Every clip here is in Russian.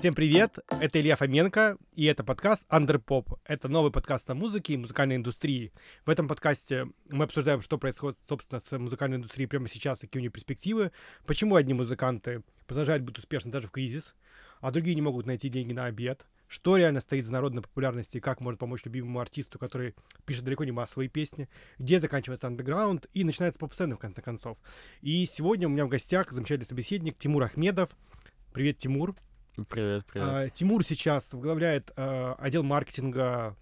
Всем привет, это Илья Фоменко, и это подкаст Underpop. Это новый подкаст о музыке и музыкальной индустрии. В этом подкасте мы обсуждаем, что происходит, собственно, с музыкальной индустрией прямо сейчас, какие у нее перспективы, почему одни музыканты продолжают быть успешны даже в кризис, а другие не могут найти деньги на обед, что реально стоит за народной популярностью и как может помочь любимому артисту, который пишет далеко не массовые песни, где заканчивается андеграунд и начинается поп-сцена, в конце концов. И сегодня у меня в гостях замечательный собеседник Тимур Ахмедов. Привет, Тимур. Привет, привет. А, Тимур сейчас возглавляет а, отдел маркетинга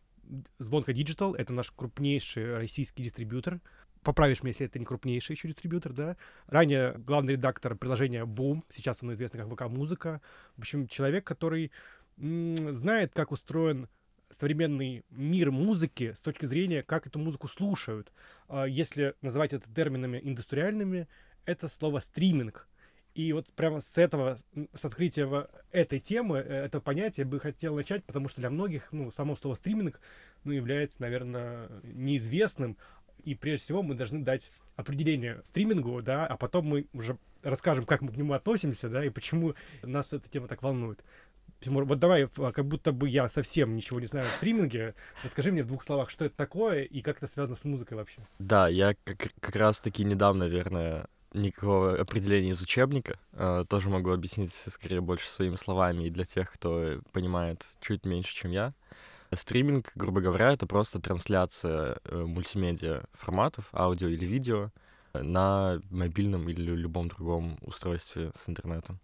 Звонка Digital. Это наш крупнейший российский дистрибьютор. Поправишь меня, если это не крупнейший еще дистрибьютор, да? Ранее главный редактор приложения Boom, сейчас оно известно как ВК Музыка. В общем, человек, который знает, как устроен современный мир музыки с точки зрения, как эту музыку слушают. А, если называть это терминами индустриальными, это слово стриминг. И вот прямо с этого, с открытия этой темы, э, это понятие бы хотел начать, потому что для многих, ну, само слово стриминг, ну, является, наверное, неизвестным. И прежде всего мы должны дать определение стримингу, да, а потом мы уже расскажем, как мы к нему относимся, да, и почему нас эта тема так волнует. Тимур, вот давай, как будто бы я совсем ничего не знаю о стриминге. Расскажи мне в двух словах, что это такое и как это связано с музыкой вообще. Да, я как, как раз-таки недавно, наверное, никакого определения из учебника. Э, тоже могу объяснить скорее больше своими словами и для тех, кто понимает чуть меньше, чем я. Стриминг, грубо говоря, это просто трансляция э, мультимедиа форматов, аудио или видео, на мобильном или любом другом устройстве с интернетом.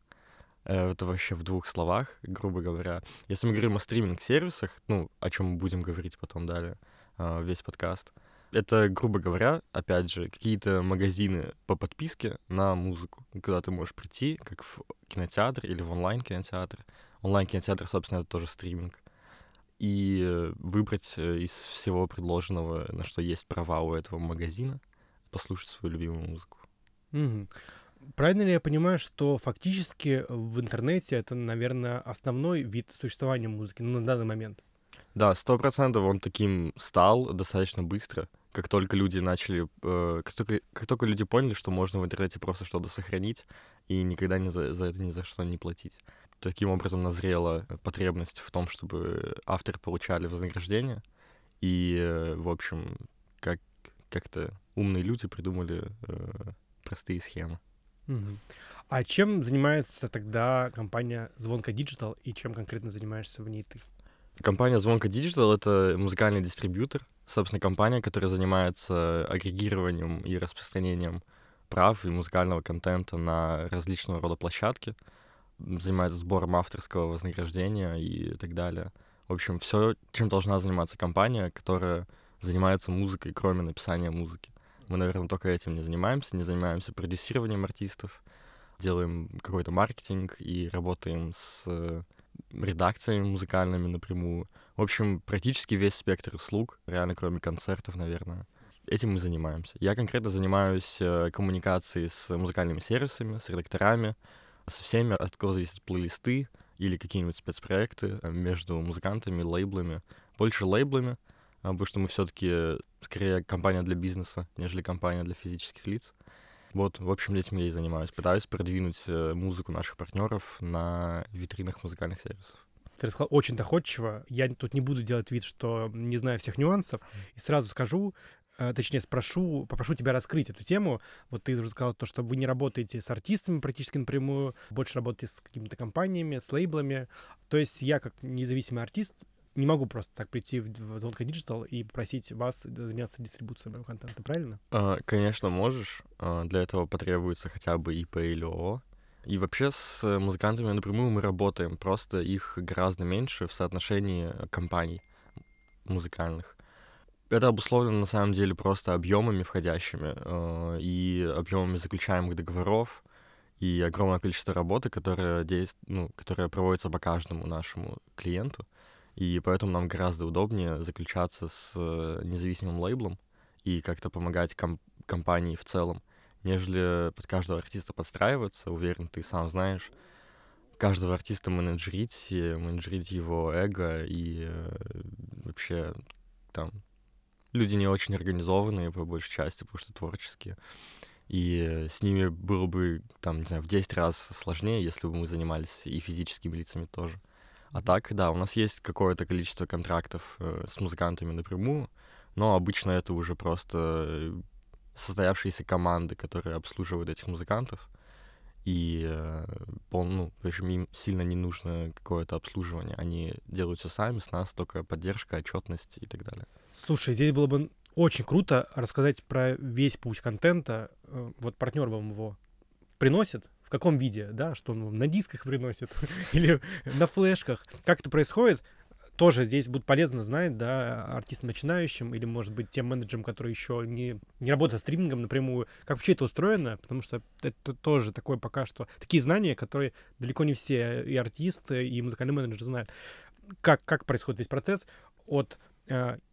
Э, это вообще в двух словах, грубо говоря. Если мы говорим о стриминг-сервисах, ну, о чем мы будем говорить потом далее, э, весь подкаст, это, грубо говоря, опять же, какие-то магазины по подписке на музыку, куда ты можешь прийти, как в кинотеатр или в онлайн-кинотеатр. Онлайн-кинотеатр, собственно, это тоже стриминг. И э, выбрать из всего предложенного, на что есть права у этого магазина, послушать свою любимую музыку. Mm-hmm. Правильно ли я понимаю, что фактически в интернете это, наверное, основной вид существования музыки ну, на данный момент? Да, сто процентов он таким стал достаточно быстро. Как только люди начали, э, как, только, как только люди поняли, что можно в интернете просто что-то сохранить и никогда не за, за это ни за что не платить. Таким образом назрела потребность в том, чтобы авторы получали вознаграждение. И, э, в общем, как, как-то умные люди придумали э, простые схемы. А чем занимается тогда компания Звонка Digital и чем конкретно занимаешься в ней ты? Компания Звонка Digital — это музыкальный дистрибьютор, собственно, компания, которая занимается агрегированием и распространением прав и музыкального контента на различного рода площадки, занимается сбором авторского вознаграждения и так далее. В общем, все, чем должна заниматься компания, которая занимается музыкой, кроме написания музыки. Мы, наверное, только этим не занимаемся, не занимаемся продюсированием артистов, делаем какой-то маркетинг и работаем с редакциями музыкальными напрямую. В общем, практически весь спектр услуг, реально кроме концертов, наверное. Этим мы занимаемся. Я конкретно занимаюсь э, коммуникацией с музыкальными сервисами, с редакторами, со всеми, от кого зависят плейлисты или какие-нибудь спецпроекты э, между музыкантами, лейблами. Больше лейблами, а, потому что мы все-таки скорее компания для бизнеса, нежели компания для физических лиц. Вот, в общем, этим я и занимаюсь. Пытаюсь продвинуть э, музыку наших партнеров на витринах музыкальных сервисов. Ты рассказал очень доходчиво. Я тут не буду делать вид, что не знаю всех нюансов. И сразу скажу, э, точнее спрошу, попрошу тебя раскрыть эту тему. Вот ты уже сказал то, что вы не работаете с артистами практически напрямую, больше работаете с какими-то компаниями, с лейблами. То есть я как независимый артист не могу просто так прийти в Звонка Digital и попросить вас заняться дистрибуцией моего контента, правильно? А, конечно, можешь. А, для этого потребуется хотя бы ИП или ООО. И вообще с музыкантами напрямую мы работаем, просто их гораздо меньше в соотношении компаний музыкальных. Это обусловлено на самом деле просто объемами входящими э, и объемами заключаемых договоров и огромное количество работы, которое, действ... ну, которое проводится по каждому нашему клиенту. И поэтому нам гораздо удобнее заключаться с э, независимым лейблом и как-то помогать ком- компании в целом, нежели под каждого артиста подстраиваться. Уверен, ты сам знаешь, каждого артиста менеджерить, менеджерить его эго и э, вообще там люди не очень организованные по большей части, потому что творческие. И с ними было бы, там, не знаю, в 10 раз сложнее, если бы мы занимались и физическими лицами тоже. А так, да, у нас есть какое-то количество контрактов э, с музыкантами напрямую, но обычно это уже просто состоявшиеся команды, которые обслуживают этих музыкантов. И, э, пол, ну, в общем, им сильно не нужно какое-то обслуживание. Они делают все сами, с нас только поддержка, отчетность и так далее. Слушай, здесь было бы очень круто рассказать про весь путь контента. Э, вот партнер вам его приносит, каком виде, да, что он вам на дисках приносит или на флешках. Как это происходит? Тоже здесь будет полезно знать, да, артистам начинающим или, может быть, тем менеджерам, которые еще не, не работают стримингом напрямую, как вообще это устроено, потому что это тоже такое пока что, такие знания, которые далеко не все и артисты, и музыкальные менеджеры знают. Как, как происходит весь процесс от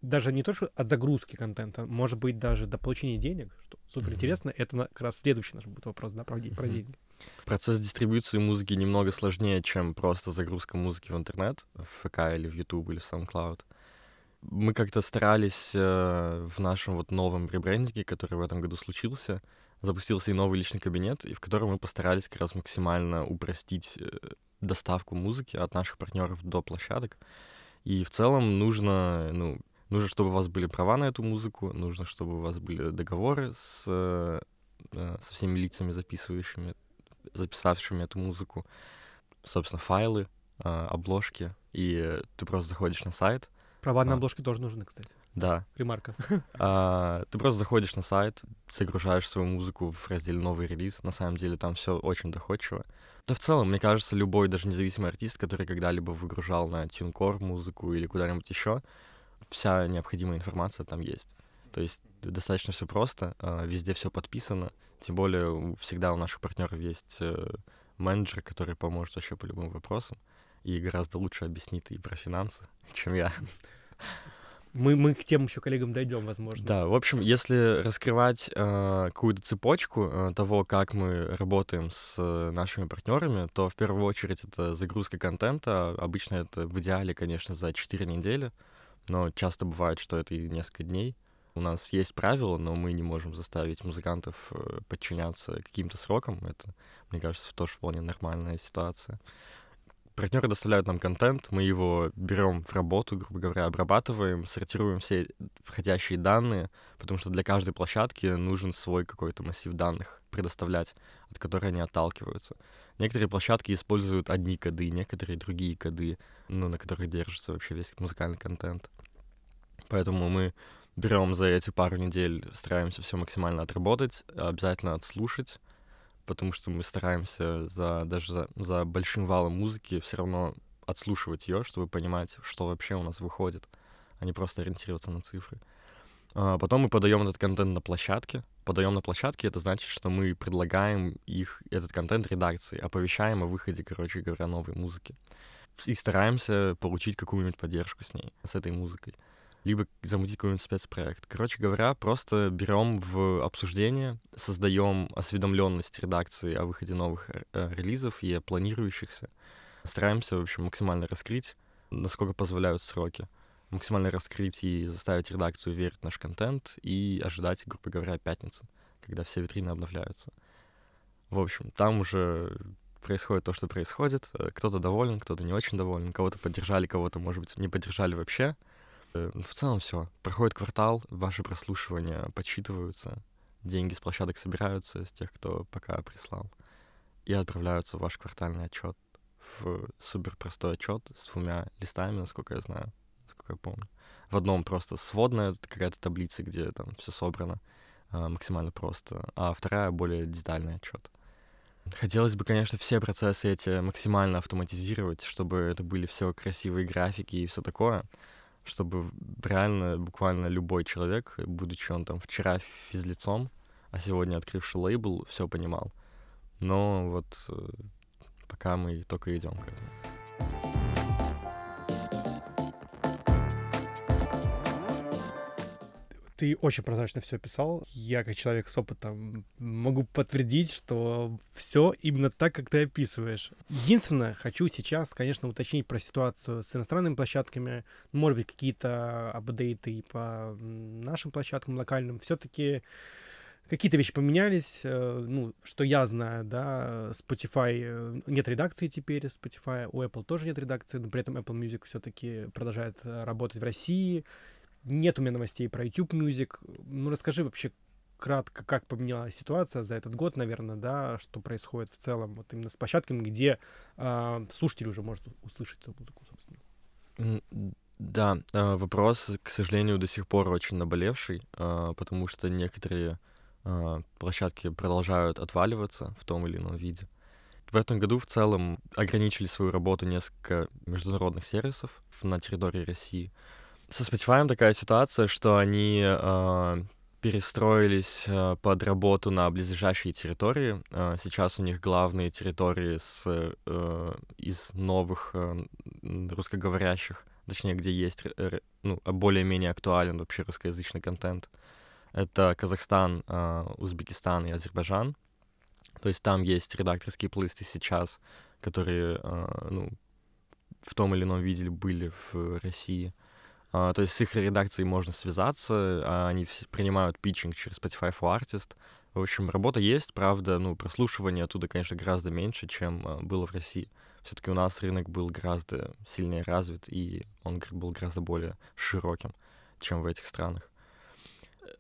даже не только от загрузки контента, может быть, даже до получения денег, что супер интересно. Mm-hmm. Это как раз следующий наш будет вопрос, да, про, mm-hmm. про деньги. Процесс дистрибуции музыки немного сложнее, чем просто загрузка музыки в интернет, в ФК или в YouTube или в SoundCloud. Мы как-то старались э, в нашем вот новом ребрендинге, который в этом году случился, запустился и новый личный кабинет, и в котором мы постарались как раз максимально упростить э, доставку музыки от наших партнеров до площадок. И в целом нужно, ну, нужно, чтобы у вас были права на эту музыку, нужно, чтобы у вас были договоры с, э, со всеми лицами, записывающими, записавшими эту музыку, собственно, файлы, э, обложки, и ты просто заходишь на сайт. Права на а. обложки тоже нужны, кстати. Да. Ремарка. А, ты просто заходишь на сайт, загружаешь свою музыку в разделе «Новый релиз». На самом деле там все очень доходчиво. Да в целом, мне кажется, любой, даже независимый артист, который когда-либо выгружал на TuneCore музыку или куда-нибудь еще, вся необходимая информация там есть. То есть достаточно все просто, а, везде все подписано. Тем более всегда у наших партнеров есть э, менеджер, который поможет вообще по любым вопросам и гораздо лучше объяснит и про финансы, чем я. Мы, мы к тем еще коллегам дойдем, возможно. Да, в общем, если раскрывать э, какую-то цепочку э, того, как мы работаем с э, нашими партнерами, то в первую очередь это загрузка контента. Обычно это в идеале, конечно, за 4 недели, но часто бывает, что это и несколько дней. У нас есть правила, но мы не можем заставить музыкантов э, подчиняться каким-то срокам. Это, мне кажется, тоже вполне нормальная ситуация партнеры доставляют нам контент, мы его берем в работу, грубо говоря, обрабатываем, сортируем все входящие данные, потому что для каждой площадки нужен свой какой-то массив данных предоставлять, от которых они отталкиваются. Некоторые площадки используют одни коды, некоторые другие коды, ну, на которых держится вообще весь музыкальный контент. Поэтому мы берем за эти пару недель, стараемся все максимально отработать, обязательно отслушать, потому что мы стараемся за, даже за, за большим валом музыки все равно отслушивать ее, чтобы понимать, что вообще у нас выходит, а не просто ориентироваться на цифры. А потом мы подаем этот контент на площадке. Подаем на площадке, это значит, что мы предлагаем их, этот контент редакции, оповещаем о выходе, короче говоря, новой музыки. И стараемся получить какую-нибудь поддержку с ней, с этой музыкой либо замутить какой-нибудь спецпроект. Короче говоря, просто берем в обсуждение, создаем осведомленность редакции о выходе новых э, релизов и планирующихся. Стараемся, в общем, максимально раскрыть, насколько позволяют сроки. Максимально раскрыть и заставить редакцию верить в наш контент и ожидать, грубо говоря, пятницы, когда все витрины обновляются. В общем, там уже происходит то, что происходит. Э, кто-то доволен, кто-то не очень доволен, кого-то поддержали, кого-то, может быть, не поддержали вообще. Э, в целом все. Проходит квартал, ваши прослушивания подсчитываются, деньги с площадок собираются с тех, кто пока прислал, и отправляются в ваш квартальный отчет в супер простой отчет с двумя листами, насколько я знаю, насколько я помню. В одном просто сводная какая-то таблица, где там все собрано э, максимально просто, а вторая более детальный отчет. Хотелось бы, конечно, все процессы эти максимально автоматизировать, чтобы это были все красивые графики и все такое чтобы реально буквально любой человек, будучи он там вчера физлицом, а сегодня открывший лейбл, все понимал. Но вот э, пока мы только идем к этому. Ты очень прозрачно все описал. Я, как человек с опытом, могу подтвердить, что все именно так, как ты описываешь. Единственное, хочу сейчас, конечно, уточнить про ситуацию с иностранными площадками. Может быть, какие-то апдейты по нашим площадкам локальным. Все-таки какие-то вещи поменялись, э, ну, что я знаю, да, Spotify, э, нет редакции теперь Spotify, у Apple тоже нет редакции, но при этом Apple Music все-таки продолжает э, работать в России, нет у меня новостей про YouTube Music, ну, расскажи вообще кратко, как поменялась ситуация за этот год, наверное, да, что происходит в целом вот именно с площадками, где э, слушатель уже может услышать эту музыку, собственно. Да, вопрос, к сожалению, до сих пор очень наболевший, потому что некоторые площадки продолжают отваливаться в том или ином виде. В этом году в целом ограничили свою работу несколько международных сервисов на территории России. Со Spotify такая ситуация, что они э, перестроились э, под работу на близлежащие территории. Э, сейчас у них главные территории с, э, из новых э, русскоговорящих, точнее, где есть ну, более-менее актуален вообще русскоязычный контент. Это Казахстан, а, Узбекистан и Азербайджан. То есть там есть редакторские плысты сейчас, которые а, ну, в том или ином виде были в России. Uh, то есть с их редакцией можно связаться, uh, они принимают питчинг через Spotify for Artist. В общем, работа есть, правда, ну, прослушивание оттуда, конечно, гораздо меньше, чем uh, было в России. Все-таки у нас рынок был гораздо сильнее развит, и он был гораздо более широким, чем в этих странах.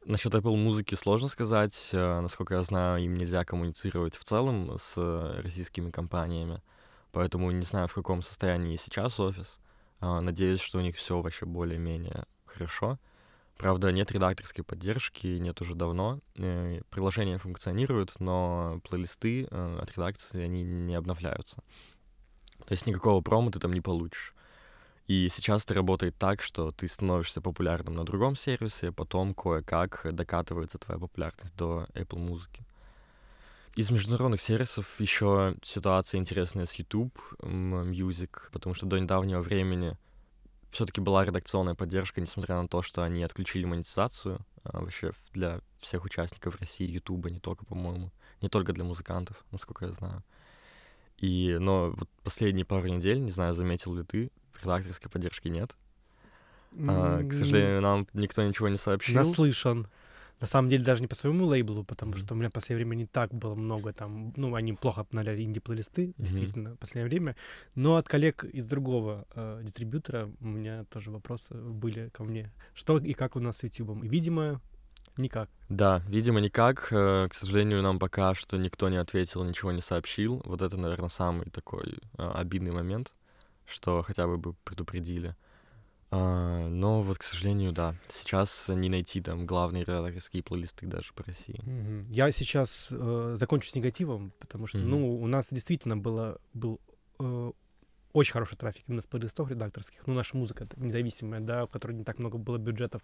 Насчет Apple музыки сложно сказать. Насколько я знаю, им нельзя коммуницировать в целом с российскими компаниями. Поэтому не знаю, в каком состоянии сейчас офис. Э, надеюсь, что у них все вообще более-менее хорошо. Правда, нет редакторской поддержки, нет уже давно. Э, приложения функционируют, но плейлисты от редакции, они не обновляются. То есть никакого промо ты там не получишь. И сейчас это работает так, что ты становишься популярным на другом сервисе, потом кое-как докатывается твоя популярность до Apple музыки. Из международных сервисов еще ситуация интересная с YouTube Music, потому что до недавнего времени все-таки была редакционная поддержка, несмотря на то, что они отключили монетизацию а, вообще для всех участников России, YouTube, не только, по-моему, не только для музыкантов, насколько я знаю. И, но вот последние пару недель, не знаю, заметил ли ты, редакторской поддержки нет. А, к сожалению, нам никто ничего не сообщил. Наслышан. На самом деле даже не по своему лейблу, потому mm-hmm. что у меня в последнее время не так было много там, ну, они плохо обновляли инди-плейлисты, mm-hmm. действительно, в последнее время. Но от коллег из другого э, дистрибьютора у меня тоже вопросы были ко мне. Что и как у нас с YouTube? И, видимо, никак. Да, видимо, никак. Э, к сожалению, нам пока что никто не ответил, ничего не сообщил. Вот это, наверное, самый такой э, обидный момент что хотя бы бы предупредили. А, но вот, к сожалению, да, сейчас не найти там главные редакторские плейлисты даже по России. Mm-hmm. Я сейчас э, закончу с негативом, потому что, mm-hmm. ну, у нас действительно было, был э, очень хороший трафик именно с плейлистов редакторских. Ну, наша музыка независимая, да, в которой не так много было бюджетов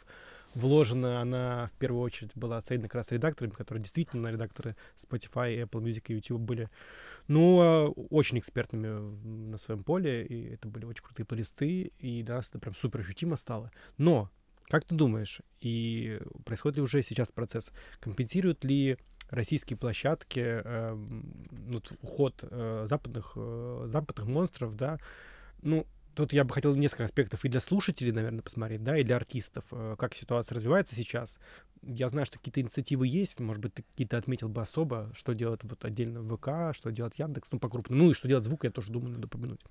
вложено, она в первую очередь была оценена как раз редакторами, которые действительно редакторы Spotify, Apple Music и YouTube были, ну, а, очень экспертными на своем поле, и это были очень крутые плейлисты, и да, это прям супер ощутимо стало. Но, как ты думаешь, и происходит ли уже сейчас процесс, компенсируют ли российские площадки, э, ну, уход э, западных, э, западных монстров, да, ну, тут я бы хотел несколько аспектов и для слушателей, наверное, посмотреть, да, и для артистов, э, как ситуация развивается сейчас. Я знаю, что какие-то инициативы есть, может быть, ты какие-то отметил бы особо, что делает вот отдельно ВК, что делает Яндекс, ну, по крупному, ну, и что делает звук, я тоже думаю, надо упомянуть.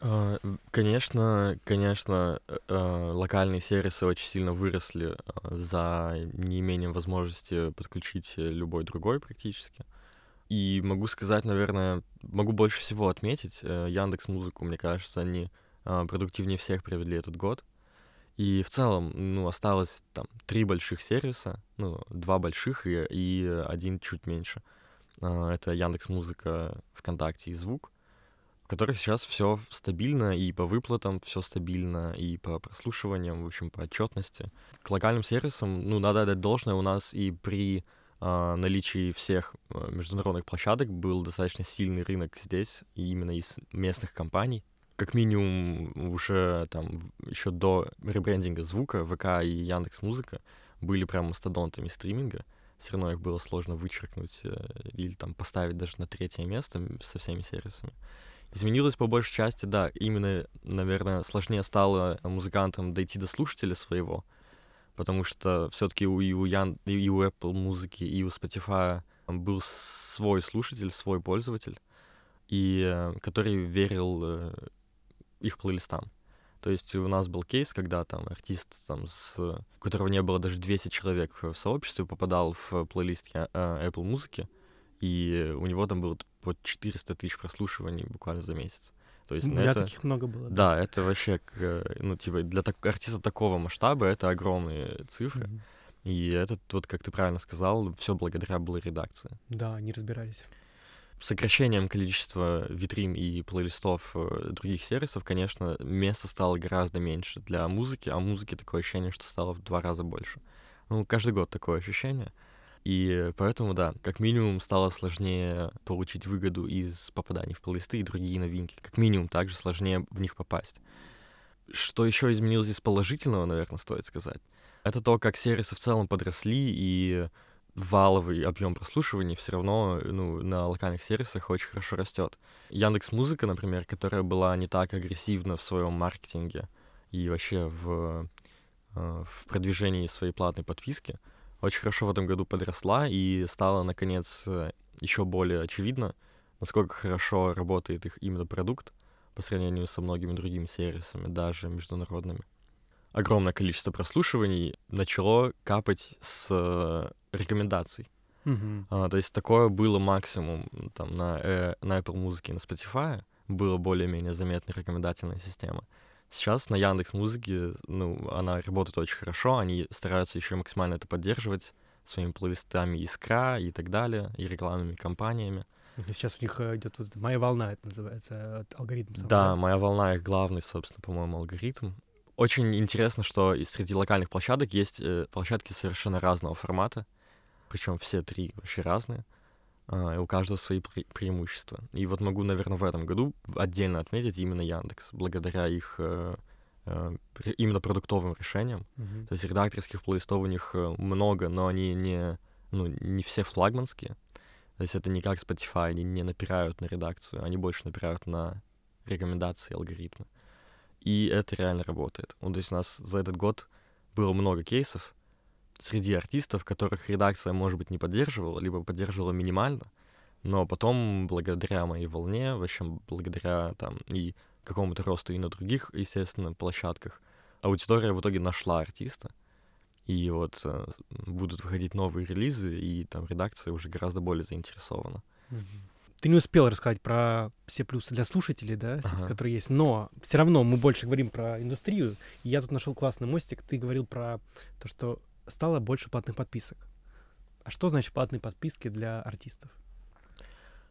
А, конечно, конечно, э, э, локальные сервисы очень сильно выросли э, за неимением возможности подключить любой другой практически. И могу сказать, наверное, могу больше всего отметить, Яндекс Музыку, мне кажется, они продуктивнее всех провели этот год. И в целом, ну, осталось там три больших сервиса, ну, два больших и, и один чуть меньше. Это Яндекс Музыка, ВКонтакте и Звук в которых сейчас все стабильно, и по выплатам все стабильно, и по прослушиваниям, в общем, по отчетности. К локальным сервисам, ну, надо дать должное, у нас и при э, наличии всех э, международных площадок был достаточно сильный рынок здесь, и именно из местных компаний. Как минимум уже там еще до ребрендинга звука ВК и Яндекс Музыка были прям мастодонтами стриминга. Все равно их было сложно вычеркнуть э, или там поставить даже на третье место со всеми сервисами. Изменилось по большей части, да, именно, наверное, сложнее стало музыкантам дойти до слушателя своего, потому что все-таки у, и, у Ян, и у Apple музыки, и у Spotify был свой слушатель, свой пользователь, и э, который верил э, их плейлистам. То есть у нас был кейс, когда там артист, там, с, у которого не было даже 200 человек в сообществе, попадал в плейлист э, Apple музыки, и у него там было вот 400 тысяч прослушиваний буквально за месяц. То есть, ну, меня это, таких много было. да, это вообще, к- ну, типа, для так- артиста такого масштаба это огромные цифры. Мгм. И это, вот, как ты правильно сказал, все благодаря была редакции. Да, они разбирались. Сокращением количества витрин и плейлистов э, других сервисов, конечно, места стало гораздо меньше для музыки, а музыки такое ощущение, что стало в два раза больше. Ну, каждый год такое ощущение. И поэтому, да, как минимум стало сложнее получить выгоду из попаданий в плейлисты и другие новинки. Как минимум также сложнее в них попасть. Что еще изменилось из положительного, наверное, стоит сказать, это то, как сервисы в целом подросли, и валовый объем прослушиваний все равно ну, на локальных сервисах очень хорошо растет. Яндекс Музыка, например, которая была не так агрессивна в своем маркетинге и вообще в, э, в продвижении своей платной подписки, очень хорошо в этом году подросла и стала, наконец, э, еще более очевидно, насколько хорошо работает их именно продукт по сравнению со многими другими сервисами, даже международными. Огромное количество прослушиваний начало капать с э, рекомендаций. Мгм. А, то есть такое было максимум там на, э, на Apple Music и на Spotify, было более-менее заметная рекомендательная система. Сейчас на Яндекс Музыке, ну, она работает очень хорошо, они стараются еще максимально это поддерживать своими плейлистами Искра и так далее, и рекламными кампаниями. Сейчас у них э, идет вот моя волна, это называется, от алгоритм. сам, Да, моя волна их главный, собственно, по-моему, алгоритм. Очень интересно, что и среди локальных площадок есть э, площадки совершенно разного формата, причем все три вообще разные, и у каждого свои пре- преимущества. И вот могу, наверное, в этом году отдельно отметить именно Яндекс, благодаря их э, э, именно продуктовым решениям. Мгм. То есть редакторских плейлистов у них э, много, но они не, ну, не все флагманские. То есть это не как Spotify, они не напирают на редакцию, они больше напирают на рекомендации, алгоритмы. И это реально работает. Ну, то есть у нас за этот год было много кейсов среди артистов, которых редакция, может быть, не поддерживала, либо поддерживала минимально, но потом, благодаря моей волне, в общем, благодаря там и какому-то росту и на других, естественно, площадках, аудитория в итоге нашла артиста, и вот э, будут выходить новые релизы, и там редакция уже гораздо более заинтересована. Ты не успел рассказать про все плюсы для слушателей, да, Ага. которые есть, но все равно мы больше говорим про индустрию. И я тут нашел классный мостик. Ты говорил про то, что стало больше платных подписок. А что значит платные подписки для артистов?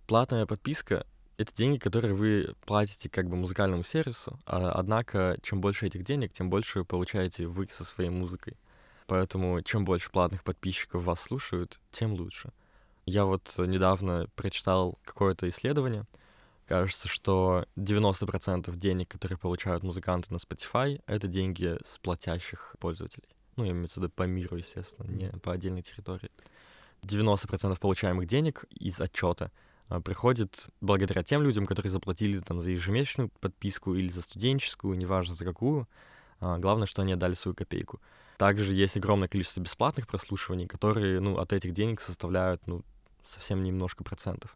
Платная подписка — это деньги, которые вы платите как бы музыкальному сервису, а, однако чем больше этих денег, тем больше получаете вы со своей музыкой. Поэтому чем больше платных подписчиков вас слушают, тем лучше. Я вот недавно прочитал какое-то исследование. Кажется, что 90% денег, которые получают музыканты на Spotify, это деньги с платящих пользователей. Ну, я имею в виду по миру, естественно, не по отдельной территории. 90% получаемых денег из отчета а, приходит благодаря тем людям, которые заплатили там за ежемесячную подписку или за студенческую, неважно за какую. А, Главное, что они отдали свою копейку. Также есть огромное количество бесплатных прослушиваний, которые ну, от этих денег составляют ну, совсем немножко процентов.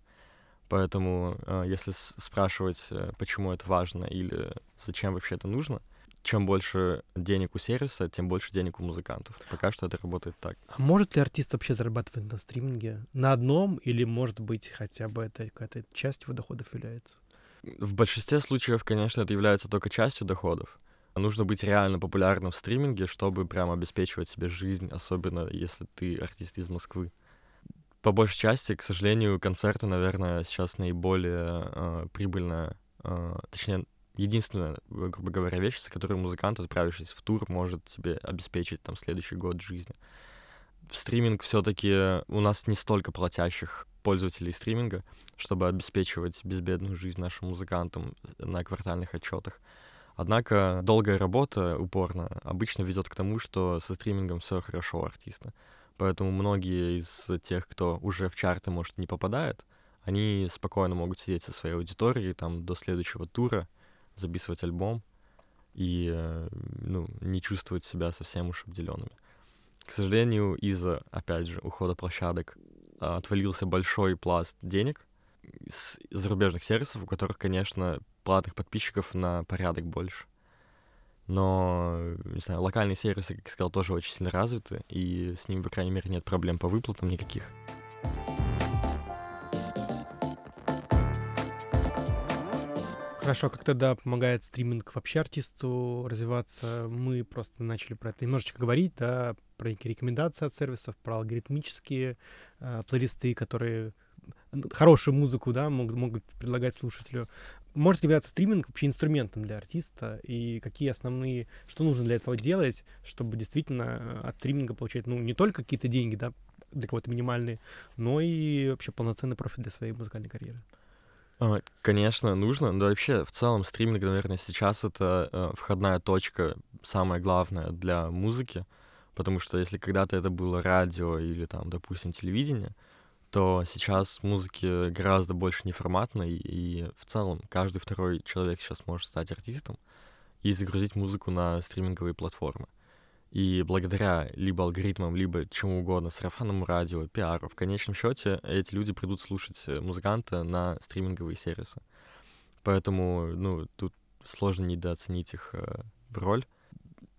Поэтому, э, если спрашивать, э, почему это важно или зачем вообще это нужно, чем больше денег у сервиса, тем больше денег у музыкантов. Пока что это работает так. А может ли артист вообще зарабатывать на стриминге? На одном или, может быть, хотя бы это какая-то часть его доходов является? В большинстве случаев, конечно, это является только частью доходов. Нужно быть реально популярным в стриминге, чтобы прям обеспечивать себе жизнь, особенно если ты артист из Москвы. По большей части, к сожалению, концерты, наверное, сейчас наиболее э, прибыльная, э, точнее, единственная, э, грубо говоря, вещь, с которой музыкант, отправившись в тур, может себе обеспечить там следующий год жизни. В стриминг все-таки у нас не столько платящих пользователей стриминга, чтобы обеспечивать безбедную жизнь нашим музыкантам на квартальных отчетах. Однако долгая работа упорно обычно ведет к тому, что со стримингом все хорошо у артиста. Поэтому многие из тех, кто уже в чарты, может, не попадает, они спокойно могут сидеть со своей аудиторией там до следующего тура, записывать альбом и э, ну, не чувствовать себя совсем уж обделенными. К сожалению, из-за, опять же, ухода площадок а, отвалился большой пласт денег с зарубежных сервисов, у которых, конечно, платных подписчиков на порядок больше. Но, не знаю, локальные сервисы, как я сказал, тоже очень сильно развиты, и с ними, по крайней мере, нет проблем по выплатам никаких. Хорошо, как тогда помогает стриминг вообще артисту развиваться? Мы просто начали про это немножечко говорить, да, про некие рекомендации от сервисов, про алгоритмические э, плейлисты, которые хорошую музыку, да, могут, могут предлагать слушателю. Может являться стриминг вообще инструментом для артиста? И какие основные, что нужно для этого делать, чтобы действительно э, от стриминга получать, ну, не только какие-то деньги, да, для кого-то минимальные, но и вообще полноценный профит для своей музыкальной карьеры? А, конечно, нужно. Да вообще, в целом, стриминг, наверное, сейчас это э, входная точка, самая главная для музыки, потому что если когда-то это было радио или там, допустим, телевидение, то сейчас музыки гораздо больше неформатной, и в целом каждый второй человек сейчас может стать артистом и загрузить музыку на стриминговые платформы. И благодаря либо алгоритмам, либо чему угодно, сарафанному радио, пиару, в конечном счете эти люди придут слушать э, музыканта на стриминговые сервисы. Поэтому, ну, тут сложно недооценить их э, роль.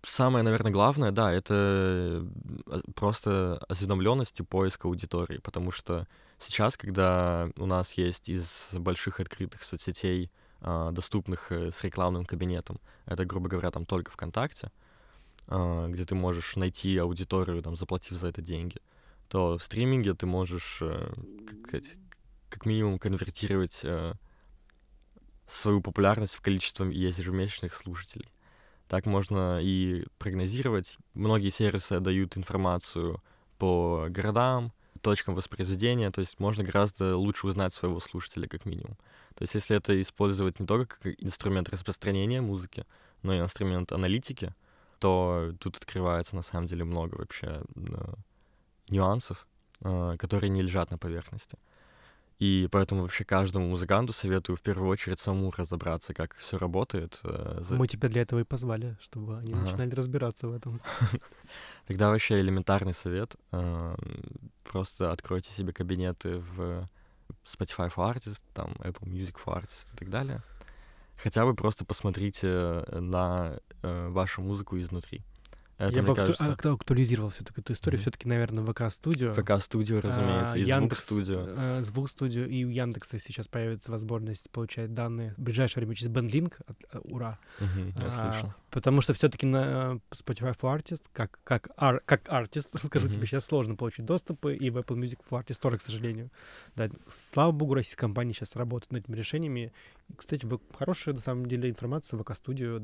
Самое, наверное, главное, да, это э, просто осведомленность и поиск аудитории, потому что сейчас, когда у нас есть из больших открытых соцсетей, э, доступных с рекламным кабинетом, это, грубо говоря, там только ВКонтакте, а, где ты можешь найти аудиторию, там, заплатив за это деньги, то в стриминге ты можешь э, как, как минимум конвертировать э, свою популярность в количество ежемесячных слушателей. Так можно и прогнозировать. Многие сервисы дают информацию по городам, точкам воспроизведения, то есть можно гораздо лучше узнать своего слушателя как минимум. То есть если это использовать не только как инструмент распространения музыки, но и инструмент аналитики, то тут открывается на самом деле много вообще нюансов, э, которые не лежат на поверхности. И поэтому вообще каждому музыканту советую в первую очередь самому разобраться, как все работает. Э, Мы тебя для этого и позвали, чтобы они ага. начинали разбираться в этом. Тогда вообще элементарный совет. Э, просто откройте себе кабинеты в Spotify for Artists, там Apple Music for Artists и так далее хотя бы просто посмотрите э, на э, вашу музыку изнутри. Это, Я бы кажется... акту- актуализировал все-таки эту историю. Mm-hmm. Все-таки, наверное, ВК-студио. ВК-студио, разумеется, а, и Звук-студио. Э, Звук-студио, и у Яндекса сейчас появится возможность получать данные в ближайшее время через BandLink. Э, ура! Mm-hmm, я а, слышал. Потому что все-таки на Spotify for Artists, как, как, ар, как артист, скажу mm-hmm. тебе, сейчас сложно получить доступы, и в Apple Music for Artists тоже, к сожалению. Да, слава богу, российские компании сейчас работают над этими решениями. И, кстати, хорошая, на самом деле, информация в ВК-студио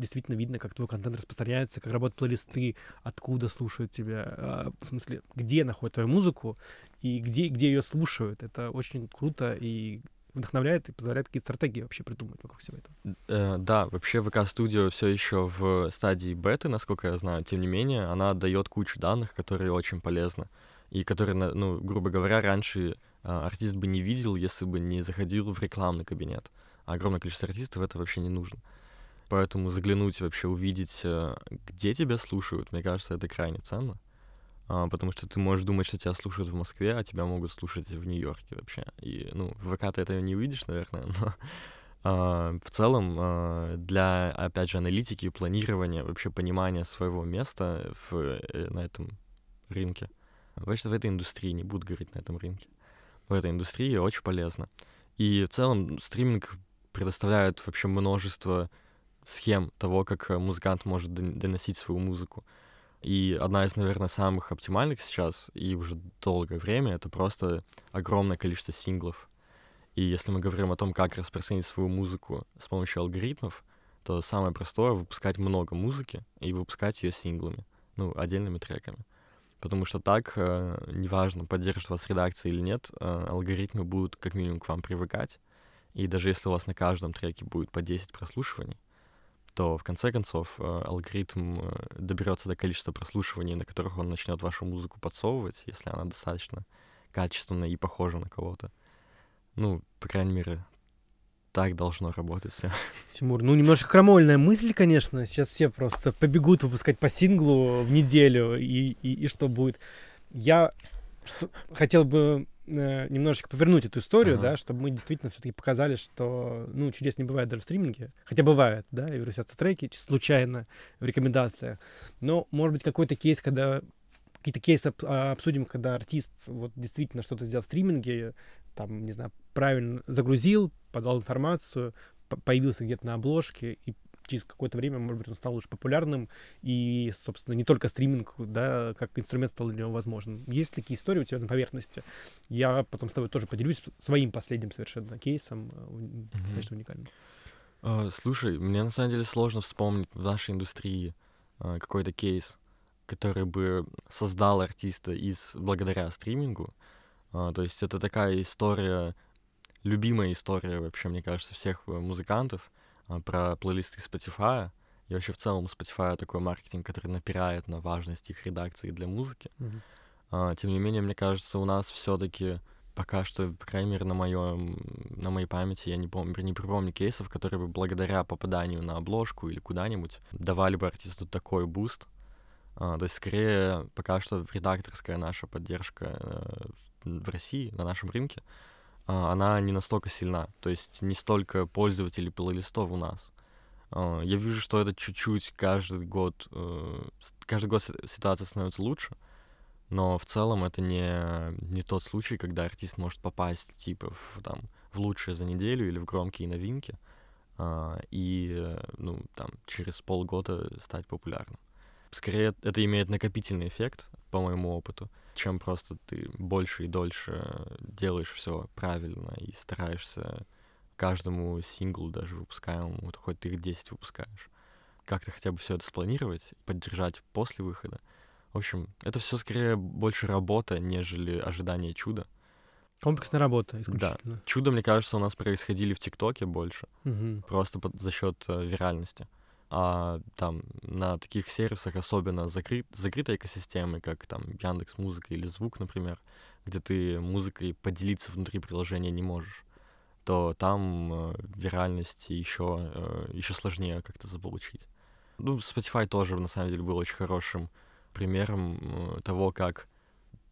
действительно видно, как твой контент распространяется, как работают плейлисты, откуда слушают тебя, а, в смысле, где находят твою музыку и где, где ее слушают. Это очень круто и вдохновляет и позволяет какие-то стратегии вообще придумать вокруг всего этого. Э, да, вообще ВК Studio все еще в стадии беты, насколько я знаю. Тем не менее, она дает кучу данных, которые очень полезны. И которые, ну, грубо говоря, раньше а, артист бы не видел, если бы не заходил в рекламный кабинет. А огромное количество артистов это вообще не нужно. Поэтому заглянуть вообще, увидеть, э, где тебя слушают, мне кажется, это крайне ценно. А, потому что ты можешь думать, что тебя слушают в Москве, а тебя могут слушать в Нью-Йорке вообще. И, ну, в ВК ты это не увидишь, наверное, но а, в целом а, для, опять же, аналитики, планирования, вообще понимания своего места в, э, на этом рынке, вообще в этой индустрии, не буду говорить на этом рынке, в этой индустрии очень полезно. И в целом стриминг предоставляет вообще множество схем того, как э, музыкант может доносить свою музыку. И одна из, наверное, самых оптимальных сейчас и уже долгое время — это просто огромное количество синглов. И если мы говорим о том, как распространить свою музыку с помощью алгоритмов, то самое простое — выпускать много музыки и выпускать ее синглами, ну, отдельными треками. Потому что так, э, неважно, поддержит вас редакция или нет, э, алгоритмы будут как минимум к вам привыкать. И даже если у вас на каждом треке будет по 10 прослушиваний, то в конце концов э, алгоритм э, доберется до количества прослушиваний, на которых он начнет вашу музыку подсовывать, если она достаточно качественная и похожа на кого-то. Ну, по крайней мере, так должно работать все. Тимур, ну немножко крамольная мысль, конечно. Сейчас все просто побегут выпускать по синглу в неделю, и, и, и что будет. Я что, хотел бы э, немножечко повернуть эту историю, ага. да, чтобы мы действительно все-таки показали, что, ну, чудес не бывает даже в стриминге. Хотя бывает, да, и вирусятся треки случайно в рекомендациях. Но, может быть, какой-то кейс, когда какие-то кейсы а, обсудим, когда артист вот действительно что-то сделал в стриминге, там, не знаю, правильно загрузил, подал информацию, появился где-то на обложке, и через какое-то время, может быть, он стал уже популярным, и, собственно, не только стриминг, да, как инструмент стал для него возможным. Есть такие истории у тебя на поверхности? Я потом с тобой тоже поделюсь своим последним совершенно кейсом, mm-hmm. достаточно уникальным. Uh, слушай, мне на самом деле сложно вспомнить в нашей индустрии uh, какой-то кейс, который бы создал артиста из благодаря стримингу. Uh, то есть это такая история, любимая история вообще, мне кажется, всех э, музыкантов, а, про плейлисты Spotify. И вообще в целом Spotify такой маркетинг, который напирает на важность их редакции для музыки. Mm-hmm. Тем не менее, мне кажется, у нас все-таки пока что, по крайней мере, на моем, на моей памяти, я не помню, не припомню кейсов, которые бы благодаря попаданию на обложку или куда-нибудь давали бы артисту такой буст. Uh, то есть, скорее, пока что редакторская наша поддержка uh, в России, на нашем рынке, а, она не настолько сильна. То есть не столько пользователей плейлистов у нас. А, я вижу, что это чуть-чуть каждый год, э, каждый год ситуация становится лучше, но в целом это не, не тот случай, когда артист может попасть типа в, там, в лучшее за неделю или в громкие новинки а, и ну, там, через полгода стать популярным. Скорее, это имеет накопительный эффект, по моему опыту чем просто ты больше и дольше делаешь все правильно и стараешься каждому синглу, даже выпускаемому, хоть ты их 10 выпускаешь, как-то хотя бы все это спланировать, поддержать после выхода. В общем, это все скорее больше работа, нежели ожидание чуда. Комплексная работа, исключительно. Да. Чудо, мне кажется, у нас происходили в ТикТоке больше. Угу. Просто под, за счет э, виральности а там на таких сервисах, особенно закрыт, закрытой экосистемы, как там Яндекс Музыка или Звук, например, где ты музыкой поделиться внутри приложения не можешь, то там э, виральность еще, э, еще сложнее как-то заполучить. Ну, Spotify тоже, на самом деле, был очень хорошим примером э, того, как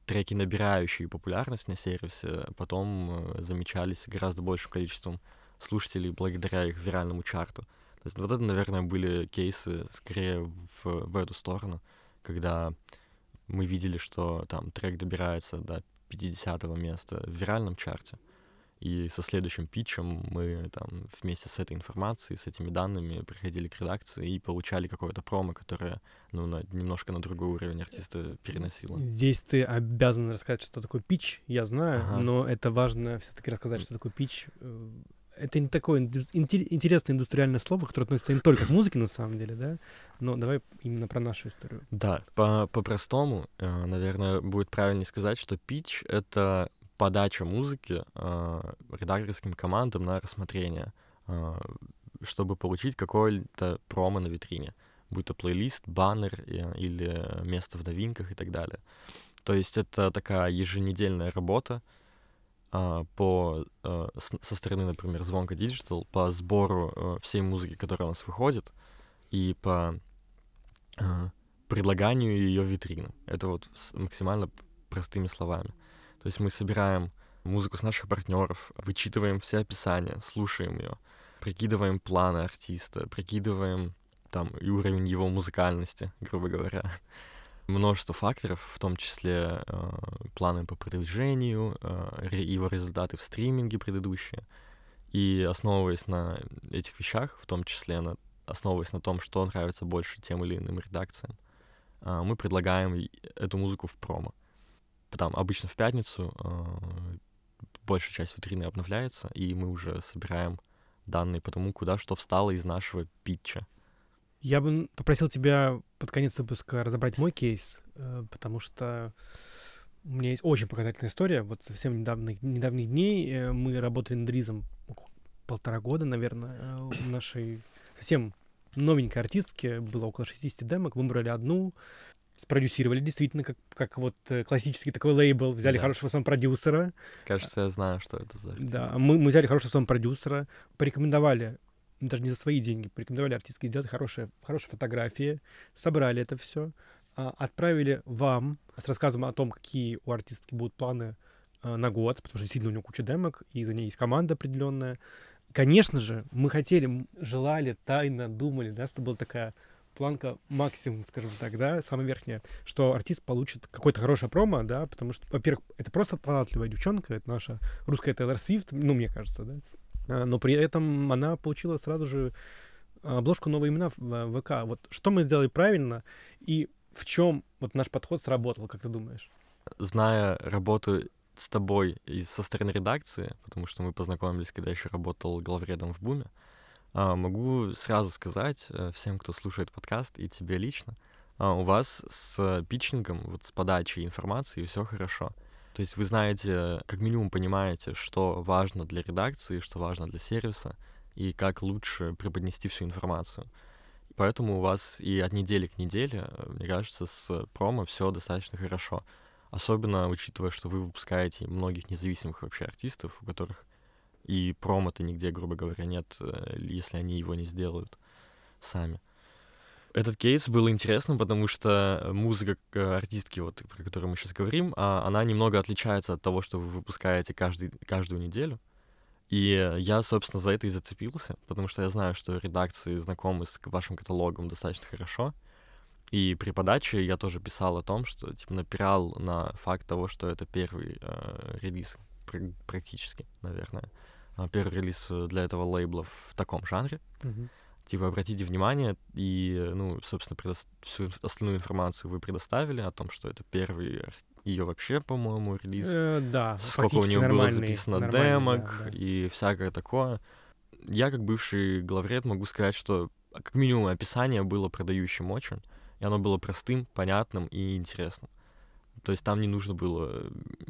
треки, набирающие популярность на сервисе, потом э, замечались гораздо большим количеством слушателей благодаря их виральному чарту. То есть вот это, наверное, были кейсы скорее в, в эту сторону, когда мы видели, что там трек добирается до 50 места в виральном чарте, и со следующим питчем мы там вместе с этой информацией, с этими данными приходили к редакции и получали какое-то промо, которое ну, на, немножко на другой уровень артиста переносило. Здесь ты обязан рассказать, что такое питч, я знаю, ага. но это важно все-таки рассказать, что такое питч э, это не такое интересное индустриальное слово, которое относится не только к музыке, на самом деле, да? Но давай именно про нашу историю. Да, по-простому, э, наверное, будет правильнее сказать, что pitch — это подача музыки э, редакторским командам на рассмотрение, э, чтобы получить какое-то промо на витрине, будь то плейлист, баннер или место в новинках и так далее. То есть это такая еженедельная работа, по, а, со стороны, например, Звонка Digital по сбору а, всей музыки, которая у нас выходит, и по предлаганию ее витрины. Это вот максимально простыми словами. То есть мы собираем музыку с наших партнеров, вычитываем все описания, слушаем ее, прикидываем планы артиста, прикидываем там и уровень его музыкальности, грубо говоря, множество факторов, в том числе э, планы по продвижению, э, его результаты в стриминге предыдущие. И основываясь на этих вещах, в том числе на, основываясь на том, что нравится больше тем или иным редакциям, э, мы предлагаем эту музыку в промо. Потом обычно в пятницу э, большая часть витрины обновляется, и мы уже собираем данные по тому, куда что встало из нашего питча. Я бы попросил тебя под конец выпуска разобрать мой кейс, э, потому что у меня есть очень показательная история. Вот совсем недавних, недавних дней э, мы работали над ризом полтора года, наверное, э, у нашей совсем новенькой артистки. Было около 60 демок, выбрали одну. спродюсировали, действительно, как, как вот классический такой лейбл, взяли Да. хорошего сам-продюсера, Кажется, я знаю, что это за... да, мы, мы взяли хорошего сам-продюсера, порекомендовали, даже не за свои деньги, порекомендовали артистке сделать хорошие, хорошие фотографии, собрали это все, отправили вам с рассказом о том, какие у артистки будут планы а, на год, потому что действительно у него куча демок, и за ней есть команда определенная. Конечно же, мы хотели, желали, тайно думали, да, это была такая планка максимум, скажем так, да, самая верхняя, что артист получит какое-то хорошее промо, да, потому что, во-первых, это просто талантливая девчонка, это наша русская Тейлор Свифт, ну, мне кажется, да, А, но при этом она получила сразу же обложку новые имена в в ВК. Вот что мы сделали правильно и в чем вот наш подход сработал, как ты думаешь? Зная работу с тобой и со стороны редакции, потому что мы познакомились, когда еще работал главредом в Буме, а, могу сразу сказать э, всем, кто слушает подкаст, и тебе лично, а, у вас с питчингом, вот с подачей информации все хорошо. То есть вы знаете, как минимум понимаете, что важно для редакции, что важно для сервиса, и как лучше преподнести всю информацию. Поэтому у вас и от недели к неделе, мне кажется, с промо все достаточно хорошо. Особенно учитывая, что вы выпускаете многих независимых вообще артистов, у которых и промо-то нигде, грубо говоря, нет, э, если они его не сделают сами. Этот кейс был интересным, потому что музыка э, артистки, вот, про которую мы сейчас говорим, а, она немного отличается от того, что вы выпускаете каждый, каждую неделю. И я, собственно, за это и зацепился, потому что я знаю, что редакции знакомы с вашим каталогом достаточно хорошо. И при подаче я тоже писал о том, что типа напирал на факт того, что это первый э, релиз пр- практически, наверное, а, первый релиз для этого лейбла в таком жанре. Мгм. Типа обратите внимание и, ну, собственно, предо- всю остальную информацию вы предоставили о том, что это первый ее вообще, по-моему, релиз. Э, да, Сколько у нее было записано демок да, да. и всякое такое. Я, как бывший главред, могу сказать, что а, как минимум описание было продающим очень, и оно было простым, понятным и интересным. То есть там не нужно было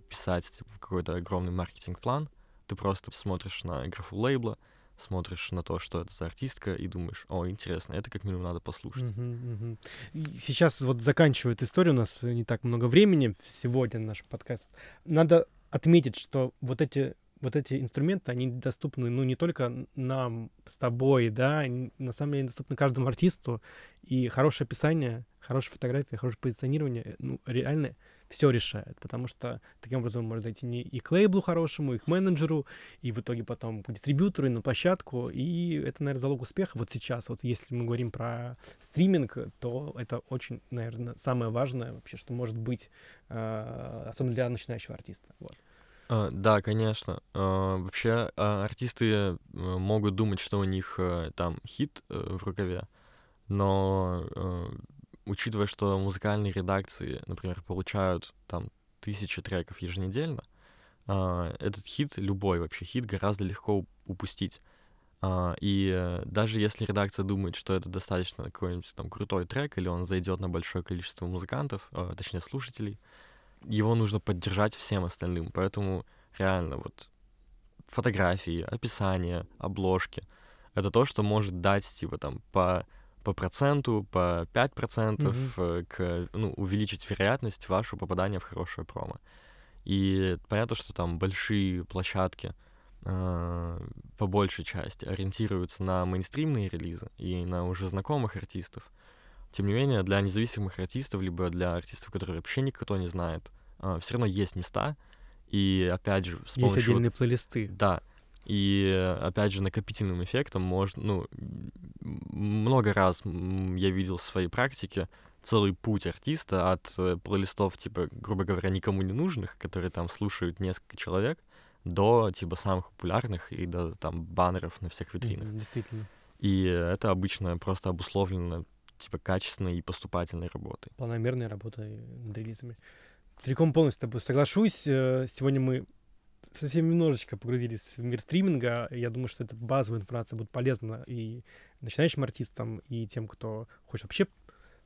писать типа, какой-то огромный маркетинг-план, ты просто смотришь на графу лейбла, смотришь на то, что это за артистка, и думаешь, о, интересно, это как минимум надо послушать. Мгм. И Сейчас вот заканчивает историю, у нас не так много времени сегодня наш подкаст. Надо отметить, что вот эти вот эти инструменты, они доступны, ну, не только нам с тобой, да, они на самом деле доступны каждому артисту, и хорошее описание, хорошая фотография, хорошее позиционирование, ну, реально все решает, потому что таким образом можно зайти не и к лейблу хорошему, и к менеджеру, и в итоге потом к дистрибьютору, и на площадку, и это, наверное, залог успеха вот сейчас. Вот если мы говорим про стриминг, то это очень, наверное, самое важное вообще, что может быть, э, особенно для начинающего артиста. Вот. А, Да, конечно. А, Вообще а, артисты э, могут думать, что у них э, там хит в рукаве, но учитывая, что музыкальные редакции, например, получают там тысячи треков еженедельно, а, этот хит, любой вообще хит, гораздо легко уп- упустить. А, И э, даже если редакция думает, что это достаточно какой-нибудь там крутой трек, или он зайдет на большое количество музыкантов, а, точнее слушателей, его нужно поддержать всем остальным. Поэтому реально вот фотографии, описание, обложки — это то, что может дать типа там по по проценту, по 5% Мгм. э, к, ну, увеличить вероятность вашего попадания в хорошее промо. И понятно, что там большие площадки э, по большей части ориентируются на мейнстримные релизы и на уже знакомых артистов. Тем не менее, для независимых артистов, либо для артистов, которые вообще никто не знает, все равно есть места. И опять же, с Есть помощью... вот- отдельные плейлисты. Да. И опять же, накопительным эффектом можно, ну, много раз я видел в своей практике целый путь артиста от э, плейлистов, типа, грубо говоря, никому не нужных, которые там слушают несколько человек, до, типа, самых популярных и до, там, баннеров на всех витринах. Действительно. И это обычно просто обусловлено, типа, качественной и поступательной работой. Планомерная работа э, над релизами. Целиком полностью с тобой соглашусь. Э, Сегодня мы совсем немножечко погрузились в мир стриминга. Я думаю, что эта базовая информация будет полезна и начинающим артистам, и тем, кто хочет вообще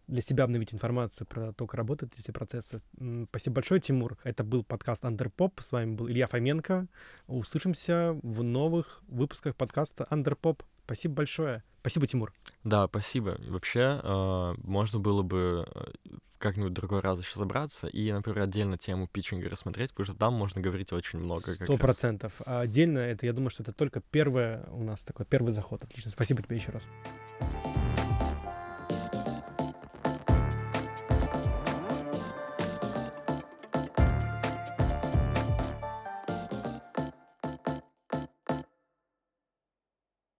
для себя обновить информацию про то, как работают эти процессы. Спасибо большое, Тимур. Это был подкаст Андерпоп. С вами был Илья Фоменко. Услышимся в новых выпусках подкаста Андерпоп. Спасибо большое. Спасибо, Тимур. Да, спасибо. Вообще, э, можно было бы э, как-нибудь другой раз еще забраться и, например, отдельно тему питчинга рассмотреть, потому что там можно говорить очень много. Сто процентов. А отдельно это, я думаю, что это только первое у нас такой первый заход. Отлично. Спасибо тебе еще раз.